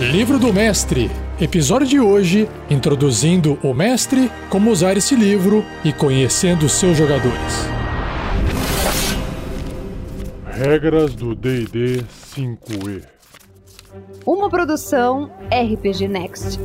Livro do Mestre. Episódio de hoje: introduzindo o mestre, como usar esse livro e conhecendo seus jogadores. Regras do DD 5E. Uma produção RPG Next.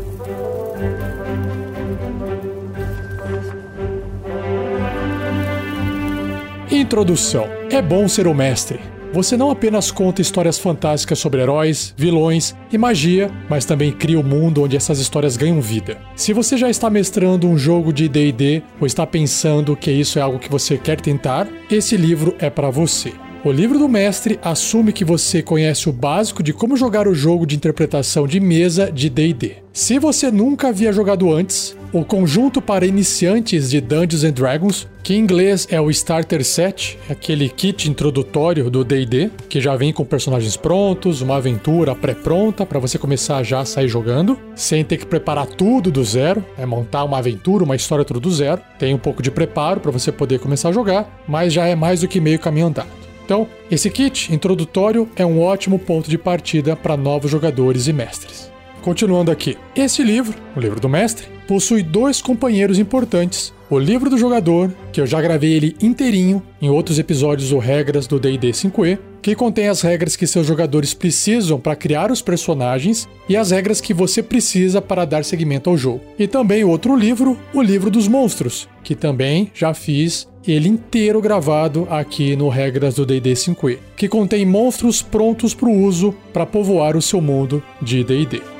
Introdução: É bom ser o mestre. Você não apenas conta histórias fantásticas sobre heróis, vilões e magia, mas também cria um mundo onde essas histórias ganham vida. Se você já está mestrando um jogo de D&D ou está pensando que isso é algo que você quer tentar, esse livro é para você. O livro do mestre assume que você conhece o básico de como jogar o jogo de interpretação de mesa de D&D. Se você nunca havia jogado antes, o conjunto para iniciantes de Dungeons and Dragons, que em inglês é o Starter Set, aquele kit introdutório do D&D, que já vem com personagens prontos, uma aventura pré-pronta para você começar já a sair jogando, sem ter que preparar tudo do zero, é montar uma aventura, uma história tudo do zero. Tem um pouco de preparo para você poder começar a jogar, mas já é mais do que meio caminho andado. Então, esse kit introdutório é um ótimo ponto de partida para novos jogadores e mestres. Continuando aqui, esse livro, o livro do mestre, possui dois companheiros importantes. O livro do jogador, que eu já gravei ele inteirinho em outros episódios do Regras do D&D 5e, que contém as regras que seus jogadores precisam para criar os personagens e as regras que você precisa para dar seguimento ao jogo. E também outro livro, o livro dos monstros, que também já fiz ele inteiro gravado aqui no Regras do D&D 5e, que contém monstros prontos para o uso para povoar o seu mundo de D&D.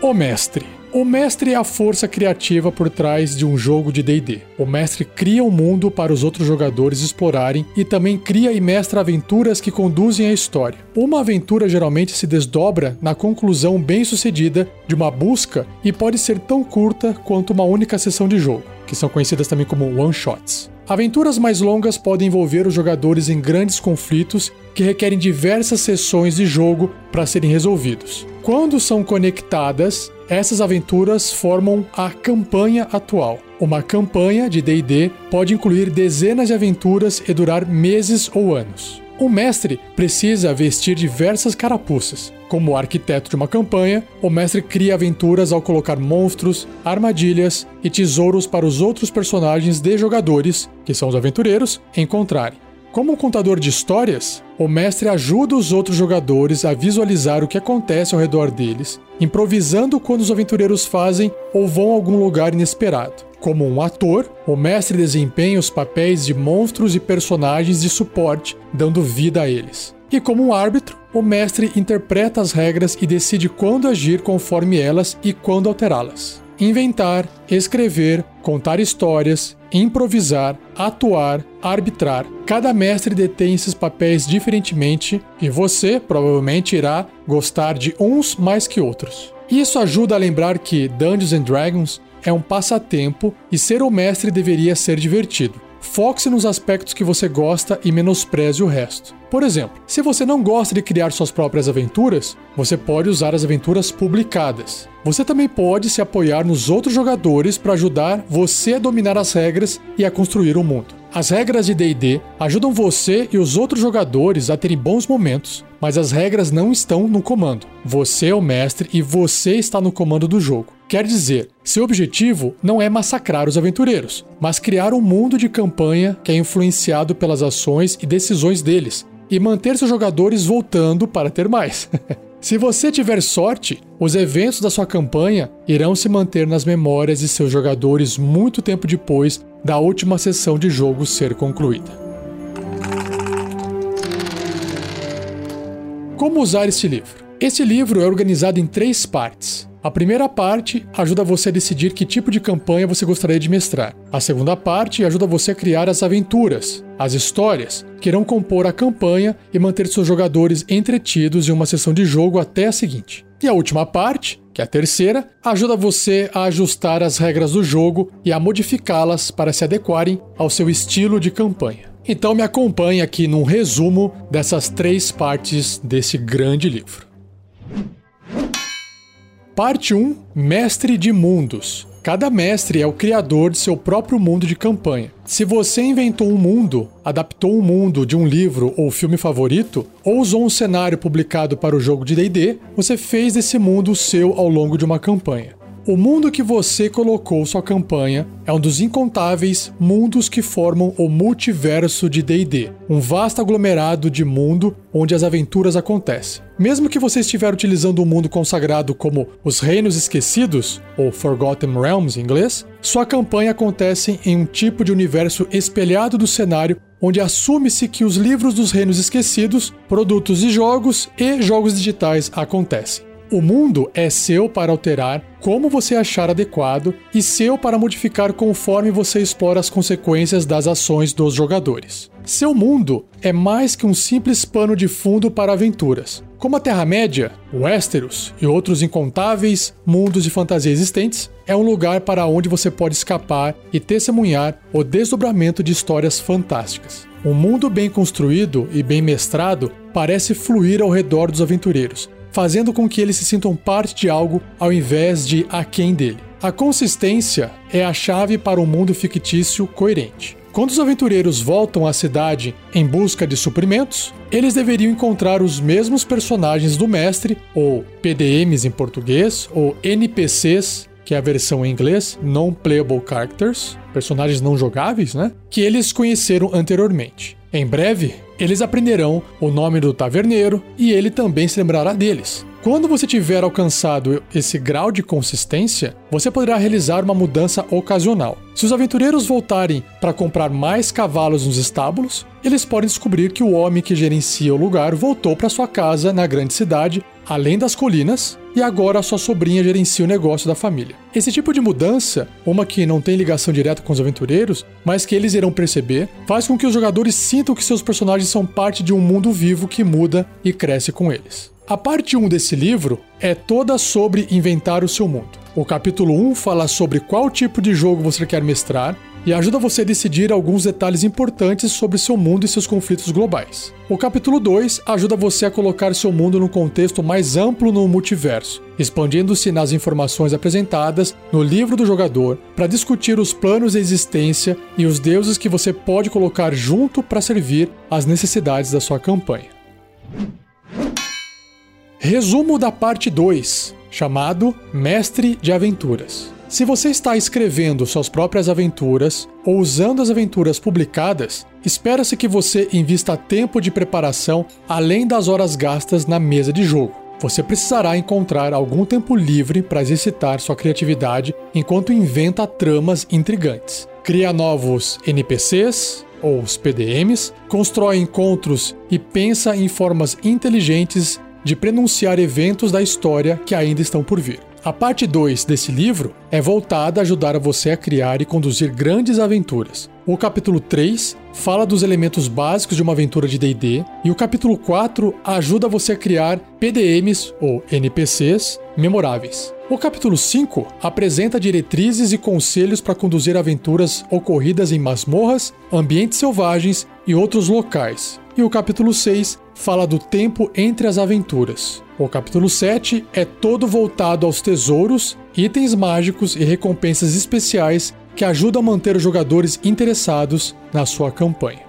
O Mestre o mestre é a força criativa por trás de um jogo de DD. O mestre cria um mundo para os outros jogadores explorarem e também cria e mestra aventuras que conduzem a história. Uma aventura geralmente se desdobra na conclusão bem-sucedida de uma busca e pode ser tão curta quanto uma única sessão de jogo, que são conhecidas também como one-shots. Aventuras mais longas podem envolver os jogadores em grandes conflitos que requerem diversas sessões de jogo para serem resolvidos. Quando são conectadas, essas aventuras formam a campanha atual. Uma campanha de DD pode incluir dezenas de aventuras e durar meses ou anos. O mestre precisa vestir diversas carapuças. Como arquiteto de uma campanha, o mestre cria aventuras ao colocar monstros, armadilhas e tesouros para os outros personagens de jogadores, que são os aventureiros, encontrarem. Como contador de histórias, o mestre ajuda os outros jogadores a visualizar o que acontece ao redor deles, improvisando quando os aventureiros fazem ou vão a algum lugar inesperado. Como um ator, o mestre desempenha os papéis de monstros e personagens de suporte, dando vida a eles. E como um árbitro, o mestre interpreta as regras e decide quando agir conforme elas e quando alterá-las. Inventar, escrever, contar histórias, improvisar, atuar, arbitrar. Cada mestre detém esses papéis diferentemente e você provavelmente irá gostar de uns mais que outros. Isso ajuda a lembrar que Dungeons and Dragons é um passatempo e ser o mestre deveria ser divertido. Foque-se nos aspectos que você gosta e menospreze o resto. Por exemplo, se você não gosta de criar suas próprias aventuras, você pode usar as aventuras publicadas. Você também pode se apoiar nos outros jogadores para ajudar você a dominar as regras e a construir o um mundo. As regras de DD ajudam você e os outros jogadores a terem bons momentos, mas as regras não estão no comando. Você é o mestre e você está no comando do jogo. Quer dizer, seu objetivo não é massacrar os aventureiros, mas criar um mundo de campanha que é influenciado pelas ações e decisões deles, e manter seus jogadores voltando para ter mais. Se você tiver sorte, os eventos da sua campanha irão se manter nas memórias de seus jogadores muito tempo depois da última sessão de jogo ser concluída. Como usar este livro? Esse livro é organizado em três partes. A primeira parte ajuda você a decidir que tipo de campanha você gostaria de mestrar. A segunda parte ajuda você a criar as aventuras, as histórias, que irão compor a campanha e manter seus jogadores entretidos em uma sessão de jogo até a seguinte. E a última parte, que é a terceira, ajuda você a ajustar as regras do jogo e a modificá-las para se adequarem ao seu estilo de campanha. Então me acompanhe aqui num resumo dessas três partes desse grande livro. Parte 1 Mestre de Mundos Cada mestre é o criador de seu próprio mundo de campanha. Se você inventou um mundo, adaptou um mundo de um livro ou filme favorito, ou usou um cenário publicado para o jogo de DD, você fez desse mundo o seu ao longo de uma campanha. O mundo que você colocou sua campanha é um dos incontáveis mundos que formam o multiverso de D&D, um vasto aglomerado de mundo onde as aventuras acontecem. Mesmo que você estiver utilizando um mundo consagrado como os Reinos Esquecidos, ou Forgotten Realms em inglês, sua campanha acontece em um tipo de universo espelhado do cenário onde assume-se que os livros dos Reinos Esquecidos, produtos de jogos e jogos digitais acontecem. O mundo é seu para alterar como você achar adequado e seu para modificar conforme você explora as consequências das ações dos jogadores. Seu mundo é mais que um simples pano de fundo para aventuras. Como a Terra-média, Westeros e outros incontáveis mundos de fantasia existentes, é um lugar para onde você pode escapar e testemunhar o desdobramento de histórias fantásticas. Um mundo bem construído e bem mestrado parece fluir ao redor dos aventureiros, fazendo com que eles se sintam parte de algo ao invés de aquém dele. A consistência é a chave para um mundo fictício coerente. Quando os aventureiros voltam à cidade em busca de suprimentos, eles deveriam encontrar os mesmos personagens do mestre, ou PDMs em português, ou NPCs, que é a versão em inglês, Non-Playable Characters, personagens não jogáveis, né? Que eles conheceram anteriormente. Em breve, eles aprenderão o nome do taverneiro e ele também se lembrará deles. Quando você tiver alcançado esse grau de consistência, você poderá realizar uma mudança ocasional. Se os aventureiros voltarem para comprar mais cavalos nos estábulos, eles podem descobrir que o homem que gerencia o lugar voltou para sua casa na grande cidade, além das colinas, e agora sua sobrinha gerencia o negócio da família. Esse tipo de mudança, uma que não tem ligação direta com os aventureiros, mas que eles irão perceber, faz com que os jogadores sintam que seus personagens são parte de um mundo vivo que muda e cresce com eles. A parte 1 desse livro é toda sobre inventar o seu mundo. O capítulo 1 fala sobre qual tipo de jogo você quer mestrar e ajuda você a decidir alguns detalhes importantes sobre seu mundo e seus conflitos globais. O capítulo 2 ajuda você a colocar seu mundo num contexto mais amplo no multiverso, expandindo-se nas informações apresentadas no livro do jogador para discutir os planos de existência e os deuses que você pode colocar junto para servir às necessidades da sua campanha. Resumo da parte 2, chamado Mestre de Aventuras. Se você está escrevendo suas próprias aventuras ou usando as aventuras publicadas, espera-se que você invista tempo de preparação além das horas gastas na mesa de jogo. Você precisará encontrar algum tempo livre para exercitar sua criatividade enquanto inventa tramas intrigantes. Cria novos NPCs, ou os PDMs, constrói encontros e pensa em formas inteligentes de prenunciar eventos da história que ainda estão por vir. A parte 2 desse livro é voltada a ajudar você a criar e conduzir grandes aventuras. O capítulo 3 fala dos elementos básicos de uma aventura de DD e o capítulo 4 ajuda você a criar PDMs ou NPCs memoráveis. O capítulo 5 apresenta diretrizes e conselhos para conduzir aventuras ocorridas em masmorras, ambientes selvagens e outros locais. E o capítulo 6 fala do tempo entre as aventuras. O capítulo 7 é todo voltado aos tesouros, itens mágicos e recompensas especiais que ajudam a manter os jogadores interessados na sua campanha.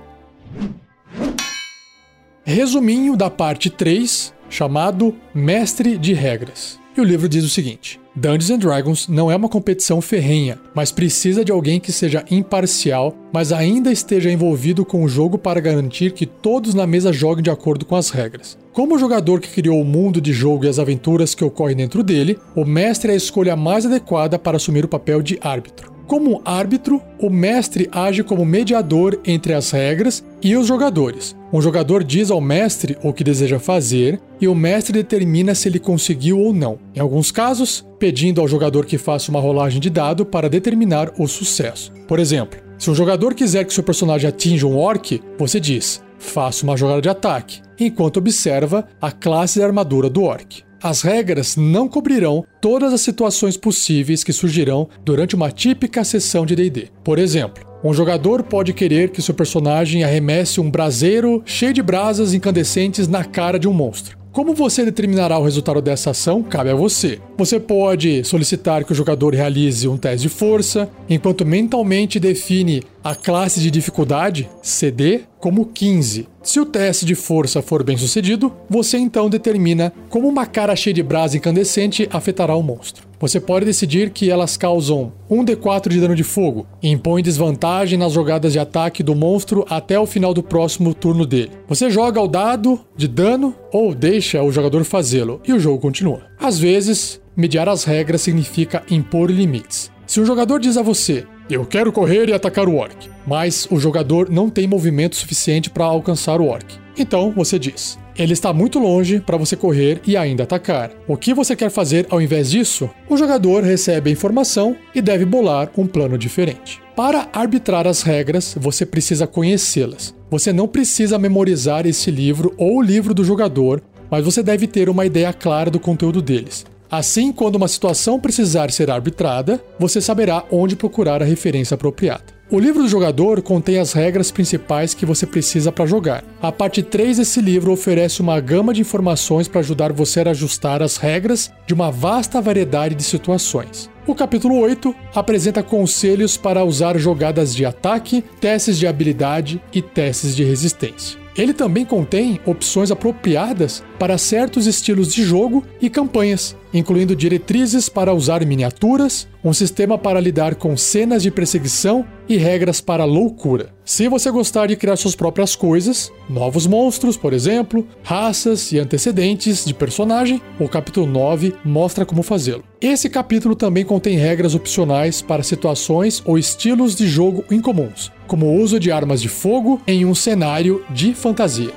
Resuminho da parte 3, chamado Mestre de Regras. E o livro diz o seguinte: Dungeons Dragons não é uma competição ferrenha, mas precisa de alguém que seja imparcial, mas ainda esteja envolvido com o jogo para garantir que todos na mesa joguem de acordo com as regras. Como o jogador que criou o mundo de jogo e as aventuras que ocorrem dentro dele, o mestre é a escolha mais adequada para assumir o papel de árbitro. Como árbitro, o mestre age como mediador entre as regras e os jogadores. Um jogador diz ao mestre o que deseja fazer e o mestre determina se ele conseguiu ou não. Em alguns casos, pedindo ao jogador que faça uma rolagem de dado para determinar o sucesso. Por exemplo, se um jogador quiser que seu personagem atinja um orc, você diz: faça uma jogada de ataque, enquanto observa a classe de armadura do orc. As regras não cobrirão todas as situações possíveis que surgirão durante uma típica sessão de DD. Por exemplo, um jogador pode querer que seu personagem arremesse um braseiro cheio de brasas incandescentes na cara de um monstro. Como você determinará o resultado dessa ação cabe a você. Você pode solicitar que o jogador realize um teste de força, enquanto mentalmente define a classe de dificuldade, CD, como 15. Se o teste de força for bem sucedido, você então determina como uma cara cheia de brasa incandescente afetará o monstro. Você pode decidir que elas causam 1d4 de dano de fogo e impõe desvantagem nas jogadas de ataque do monstro até o final do próximo turno dele. Você joga o dado de dano ou deixa o jogador fazê-lo e o jogo continua. Às vezes, mediar as regras significa impor limites. Se um jogador diz a você, eu quero correr e atacar o orc, mas o jogador não tem movimento suficiente para alcançar o orc. Então você diz: ele está muito longe para você correr e ainda atacar. O que você quer fazer ao invés disso? O jogador recebe a informação e deve bolar um plano diferente. Para arbitrar as regras, você precisa conhecê-las. Você não precisa memorizar esse livro ou o livro do jogador, mas você deve ter uma ideia clara do conteúdo deles. Assim, quando uma situação precisar ser arbitrada, você saberá onde procurar a referência apropriada. O livro do jogador contém as regras principais que você precisa para jogar. A parte 3 desse livro oferece uma gama de informações para ajudar você a ajustar as regras de uma vasta variedade de situações. O capítulo 8 apresenta conselhos para usar jogadas de ataque, testes de habilidade e testes de resistência. Ele também contém opções apropriadas para certos estilos de jogo e campanhas, incluindo diretrizes para usar miniaturas, um sistema para lidar com cenas de perseguição e regras para loucura. Se você gostar de criar suas próprias coisas, novos monstros, por exemplo, raças e antecedentes de personagem, o capítulo 9 mostra como fazê-lo. Esse capítulo também contém regras opcionais para situações ou estilos de jogo incomuns, como o uso de armas de fogo em um cenário de fantasia.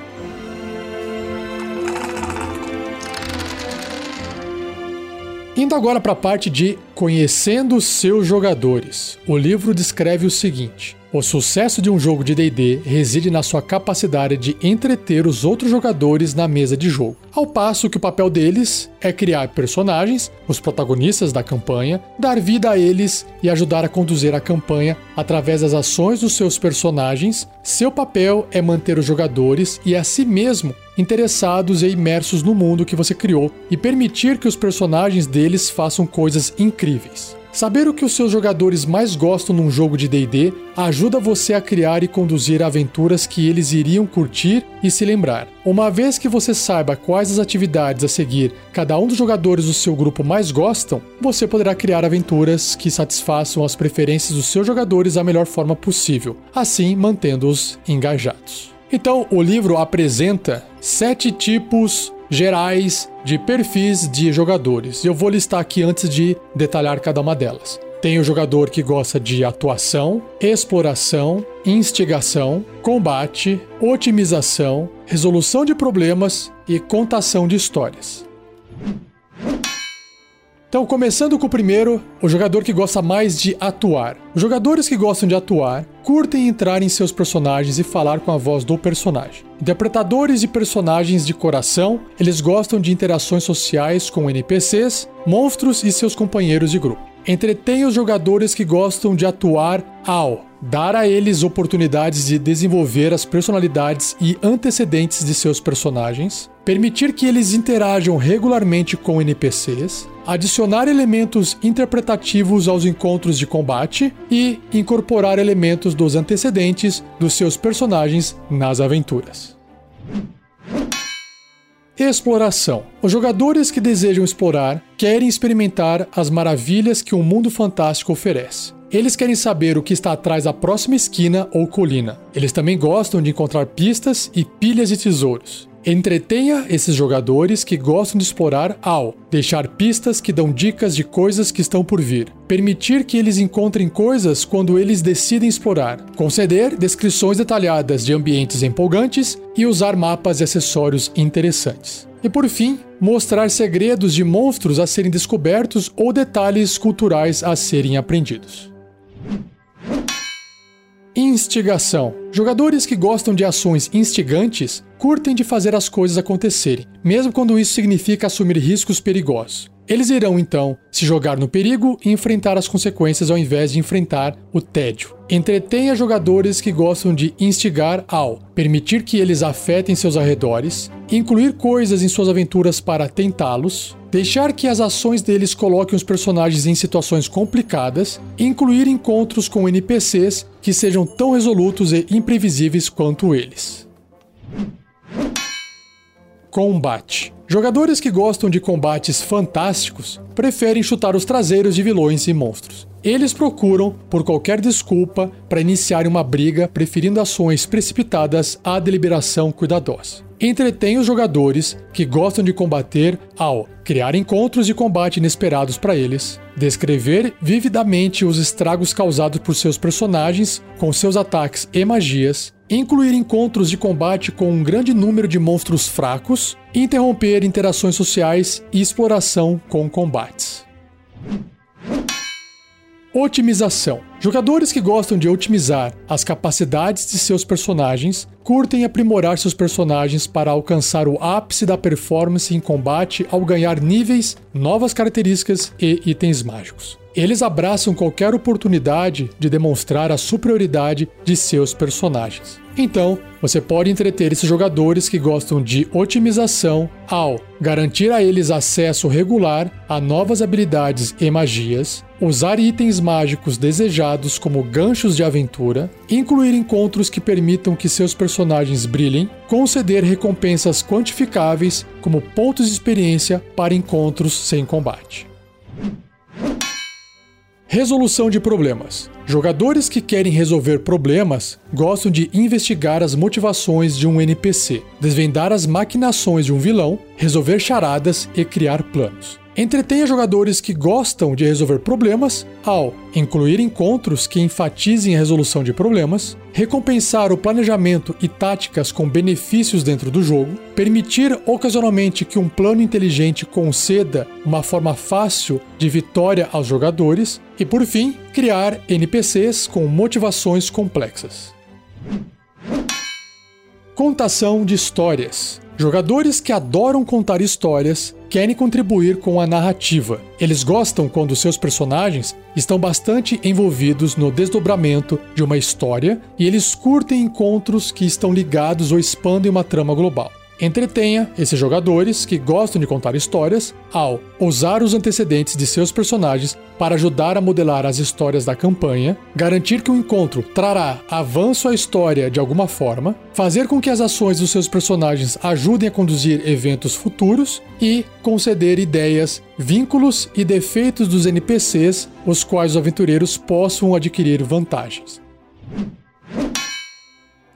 Indo agora para a parte de Conhecendo seus jogadores. O livro descreve o seguinte: o sucesso de um jogo de DD reside na sua capacidade de entreter os outros jogadores na mesa de jogo, ao passo que o papel deles é criar personagens, os protagonistas da campanha, dar vida a eles e ajudar a conduzir a campanha através das ações dos seus personagens. Seu papel é manter os jogadores e a si mesmo interessados e imersos no mundo que você criou e permitir que os personagens deles façam coisas incríveis. Saber o que os seus jogadores mais gostam num jogo de DD ajuda você a criar e conduzir aventuras que eles iriam curtir e se lembrar. Uma vez que você saiba quais as atividades a seguir cada um dos jogadores do seu grupo mais gostam, você poderá criar aventuras que satisfaçam as preferências dos seus jogadores da melhor forma possível, assim mantendo-os engajados. Então, o livro apresenta sete tipos gerais de perfis de jogadores. Eu vou listar aqui antes de detalhar cada uma delas. Tem o jogador que gosta de atuação, exploração, instigação, combate, otimização, resolução de problemas e contação de histórias. Então, começando com o primeiro, o jogador que gosta mais de atuar. Os jogadores que gostam de atuar curtem entrar em seus personagens e falar com a voz do personagem. Interpretadores de personagens de coração, eles gostam de interações sociais com NPCs, monstros e seus companheiros de grupo. Entretém os jogadores que gostam de atuar ao dar a eles oportunidades de desenvolver as personalidades e antecedentes de seus personagens, permitir que eles interajam regularmente com NPCs, adicionar elementos interpretativos aos encontros de combate e incorporar elementos dos antecedentes dos seus personagens nas aventuras. Exploração. Os jogadores que desejam explorar querem experimentar as maravilhas que o mundo fantástico oferece. Eles querem saber o que está atrás da próxima esquina ou colina. Eles também gostam de encontrar pistas e pilhas de tesouros. Entretenha esses jogadores que gostam de explorar ao deixar pistas que dão dicas de coisas que estão por vir, permitir que eles encontrem coisas quando eles decidem explorar, conceder descrições detalhadas de ambientes empolgantes e usar mapas e acessórios interessantes. E por fim, mostrar segredos de monstros a serem descobertos ou detalhes culturais a serem aprendidos. Instigação. Jogadores que gostam de ações instigantes curtem de fazer as coisas acontecerem, mesmo quando isso significa assumir riscos perigosos. Eles irão então se jogar no perigo e enfrentar as consequências ao invés de enfrentar o tédio. Entretenha jogadores que gostam de instigar ao permitir que eles afetem seus arredores, incluir coisas em suas aventuras para tentá-los, deixar que as ações deles coloquem os personagens em situações complicadas, incluir encontros com NPCs que sejam tão resolutos e imprevisíveis quanto eles. Combate. Jogadores que gostam de combates fantásticos preferem chutar os traseiros de vilões e monstros. Eles procuram por qualquer desculpa para iniciar uma briga, preferindo ações precipitadas à deliberação cuidadosa. Entretém os jogadores que gostam de combater ao criar encontros de combate inesperados para eles, descrever vividamente os estragos causados por seus personagens com seus ataques e magias, incluir encontros de combate com um grande número de monstros fracos, interromper interações sociais e exploração com combates. Otimização. Jogadores que gostam de otimizar as capacidades de seus personagens curtem aprimorar seus personagens para alcançar o ápice da performance em combate ao ganhar níveis, novas características e itens mágicos. Eles abraçam qualquer oportunidade de demonstrar a superioridade de seus personagens. Então, você pode entreter esses jogadores que gostam de otimização ao garantir a eles acesso regular a novas habilidades e magias, usar itens mágicos desejados como ganchos de aventura, incluir encontros que permitam que seus personagens brilhem, conceder recompensas quantificáveis como pontos de experiência para encontros sem combate. Resolução de problemas. Jogadores que querem resolver problemas gostam de investigar as motivações de um NPC, desvendar as maquinações de um vilão, resolver charadas e criar planos. Entretenha jogadores que gostam de resolver problemas ao incluir encontros que enfatizem a resolução de problemas, recompensar o planejamento e táticas com benefícios dentro do jogo, permitir ocasionalmente que um plano inteligente conceda uma forma fácil de vitória aos jogadores e, por fim, criar NPCs com motivações complexas. Contação de histórias. Jogadores que adoram contar histórias querem contribuir com a narrativa. Eles gostam quando seus personagens estão bastante envolvidos no desdobramento de uma história e eles curtem encontros que estão ligados ou expandem uma trama global. Entretenha esses jogadores que gostam de contar histórias ao usar os antecedentes de seus personagens para ajudar a modelar as histórias da campanha, garantir que o encontro trará avanço à história de alguma forma, fazer com que as ações dos seus personagens ajudem a conduzir eventos futuros e conceder ideias, vínculos e defeitos dos NPCs, os quais os aventureiros possam adquirir vantagens.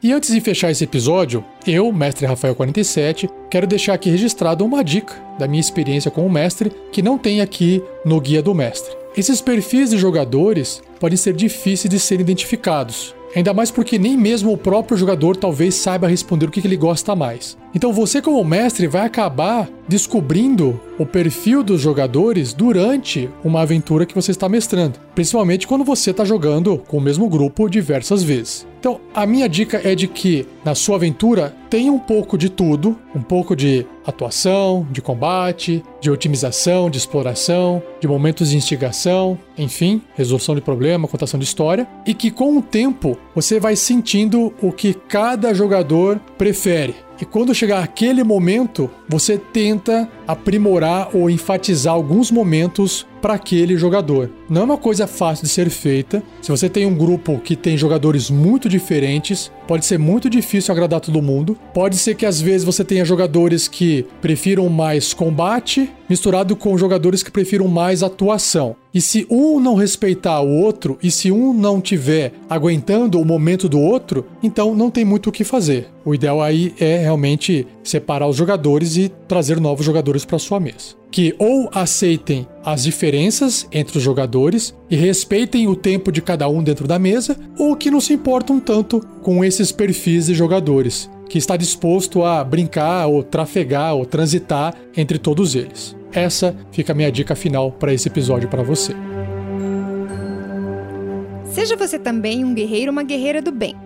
E antes de fechar esse episódio, eu, mestre Rafael47, quero deixar aqui registrado uma dica da minha experiência com o mestre que não tem aqui no guia do mestre. Esses perfis de jogadores podem ser difíceis de serem identificados, ainda mais porque nem mesmo o próprio jogador talvez saiba responder o que ele gosta mais. Então você, como mestre, vai acabar descobrindo o perfil dos jogadores durante uma aventura que você está mestrando, principalmente quando você está jogando com o mesmo grupo diversas vezes. Então, a minha dica é de que na sua aventura tenha um pouco de tudo, um pouco de atuação, de combate, de otimização, de exploração, de momentos de instigação, enfim, resolução de problema, contação de história, e que com o tempo você vai sentindo o que cada jogador prefere. E quando chegar aquele momento, você tenta aprimorar ou enfatizar alguns momentos para aquele jogador. Não é uma coisa fácil de ser feita. Se você tem um grupo que tem jogadores muito diferentes, pode ser muito difícil agradar todo mundo. Pode ser que às vezes você tenha jogadores que prefiram mais combate misturado com jogadores que prefiram mais atuação. E se um não respeitar o outro e se um não tiver aguentando o momento do outro, então não tem muito o que fazer. O ideal aí é realmente separar os jogadores e trazer novos jogadores para sua mesa que ou aceitem as diferenças entre os jogadores e respeitem o tempo de cada um dentro da mesa, ou que não se importam tanto com esses perfis de jogadores, que está disposto a brincar ou trafegar ou transitar entre todos eles. Essa fica a minha dica final para esse episódio para você. Seja você também um guerreiro ou uma guerreira do bem.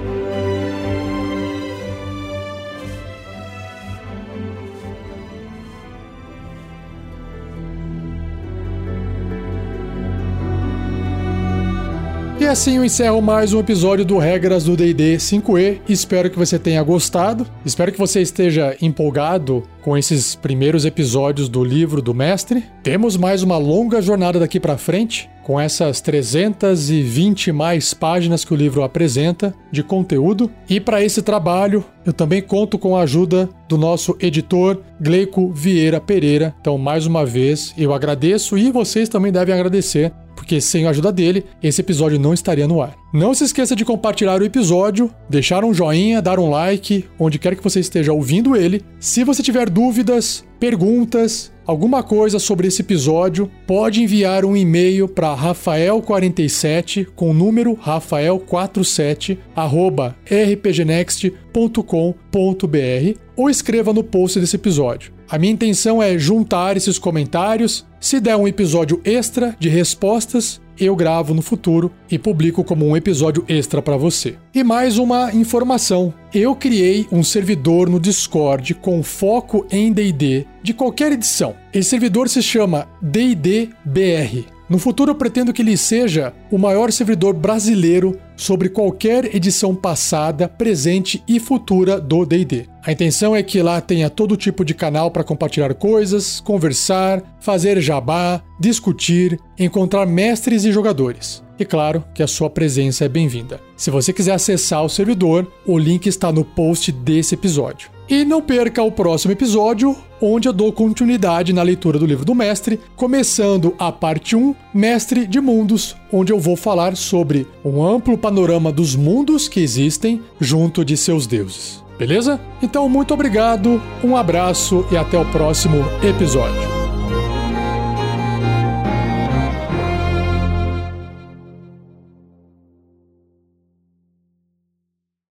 E assim eu encerro mais um episódio do Regras do D&D 5e. Espero que você tenha gostado. Espero que você esteja empolgado com esses primeiros episódios do livro do mestre. Temos mais uma longa jornada daqui para frente, com essas 320 mais páginas que o livro apresenta de conteúdo. E para esse trabalho, eu também conto com a ajuda do nosso editor Gleico Vieira Pereira. Então, mais uma vez, eu agradeço e vocês também devem agradecer porque sem a ajuda dele, esse episódio não estaria no ar. Não se esqueça de compartilhar o episódio, deixar um joinha, dar um like, onde quer que você esteja ouvindo ele. Se você tiver dúvidas, perguntas, alguma coisa sobre esse episódio, pode enviar um e-mail para rafael47 com o número rafael47 arroba rpgnext.com.br ou escreva no post desse episódio. A minha intenção é juntar esses comentários. Se der um episódio extra de respostas, eu gravo no futuro e publico como um episódio extra para você. E mais uma informação: eu criei um servidor no Discord com foco em D&D de qualquer edição. Esse servidor se chama D&D-BR. No futuro eu pretendo que ele seja o maior servidor brasileiro sobre qualquer edição passada, presente e futura do D&D. A intenção é que lá tenha todo tipo de canal para compartilhar coisas, conversar, fazer jabá, discutir, encontrar mestres e jogadores. E claro que a sua presença é bem-vinda. Se você quiser acessar o servidor, o link está no post desse episódio. E não perca o próximo episódio, onde eu dou continuidade na leitura do livro do mestre, começando a parte 1, Mestre de Mundos, onde eu vou falar sobre um amplo panorama dos mundos que existem junto de seus deuses. Beleza? Então, muito obrigado, um abraço e até o próximo episódio.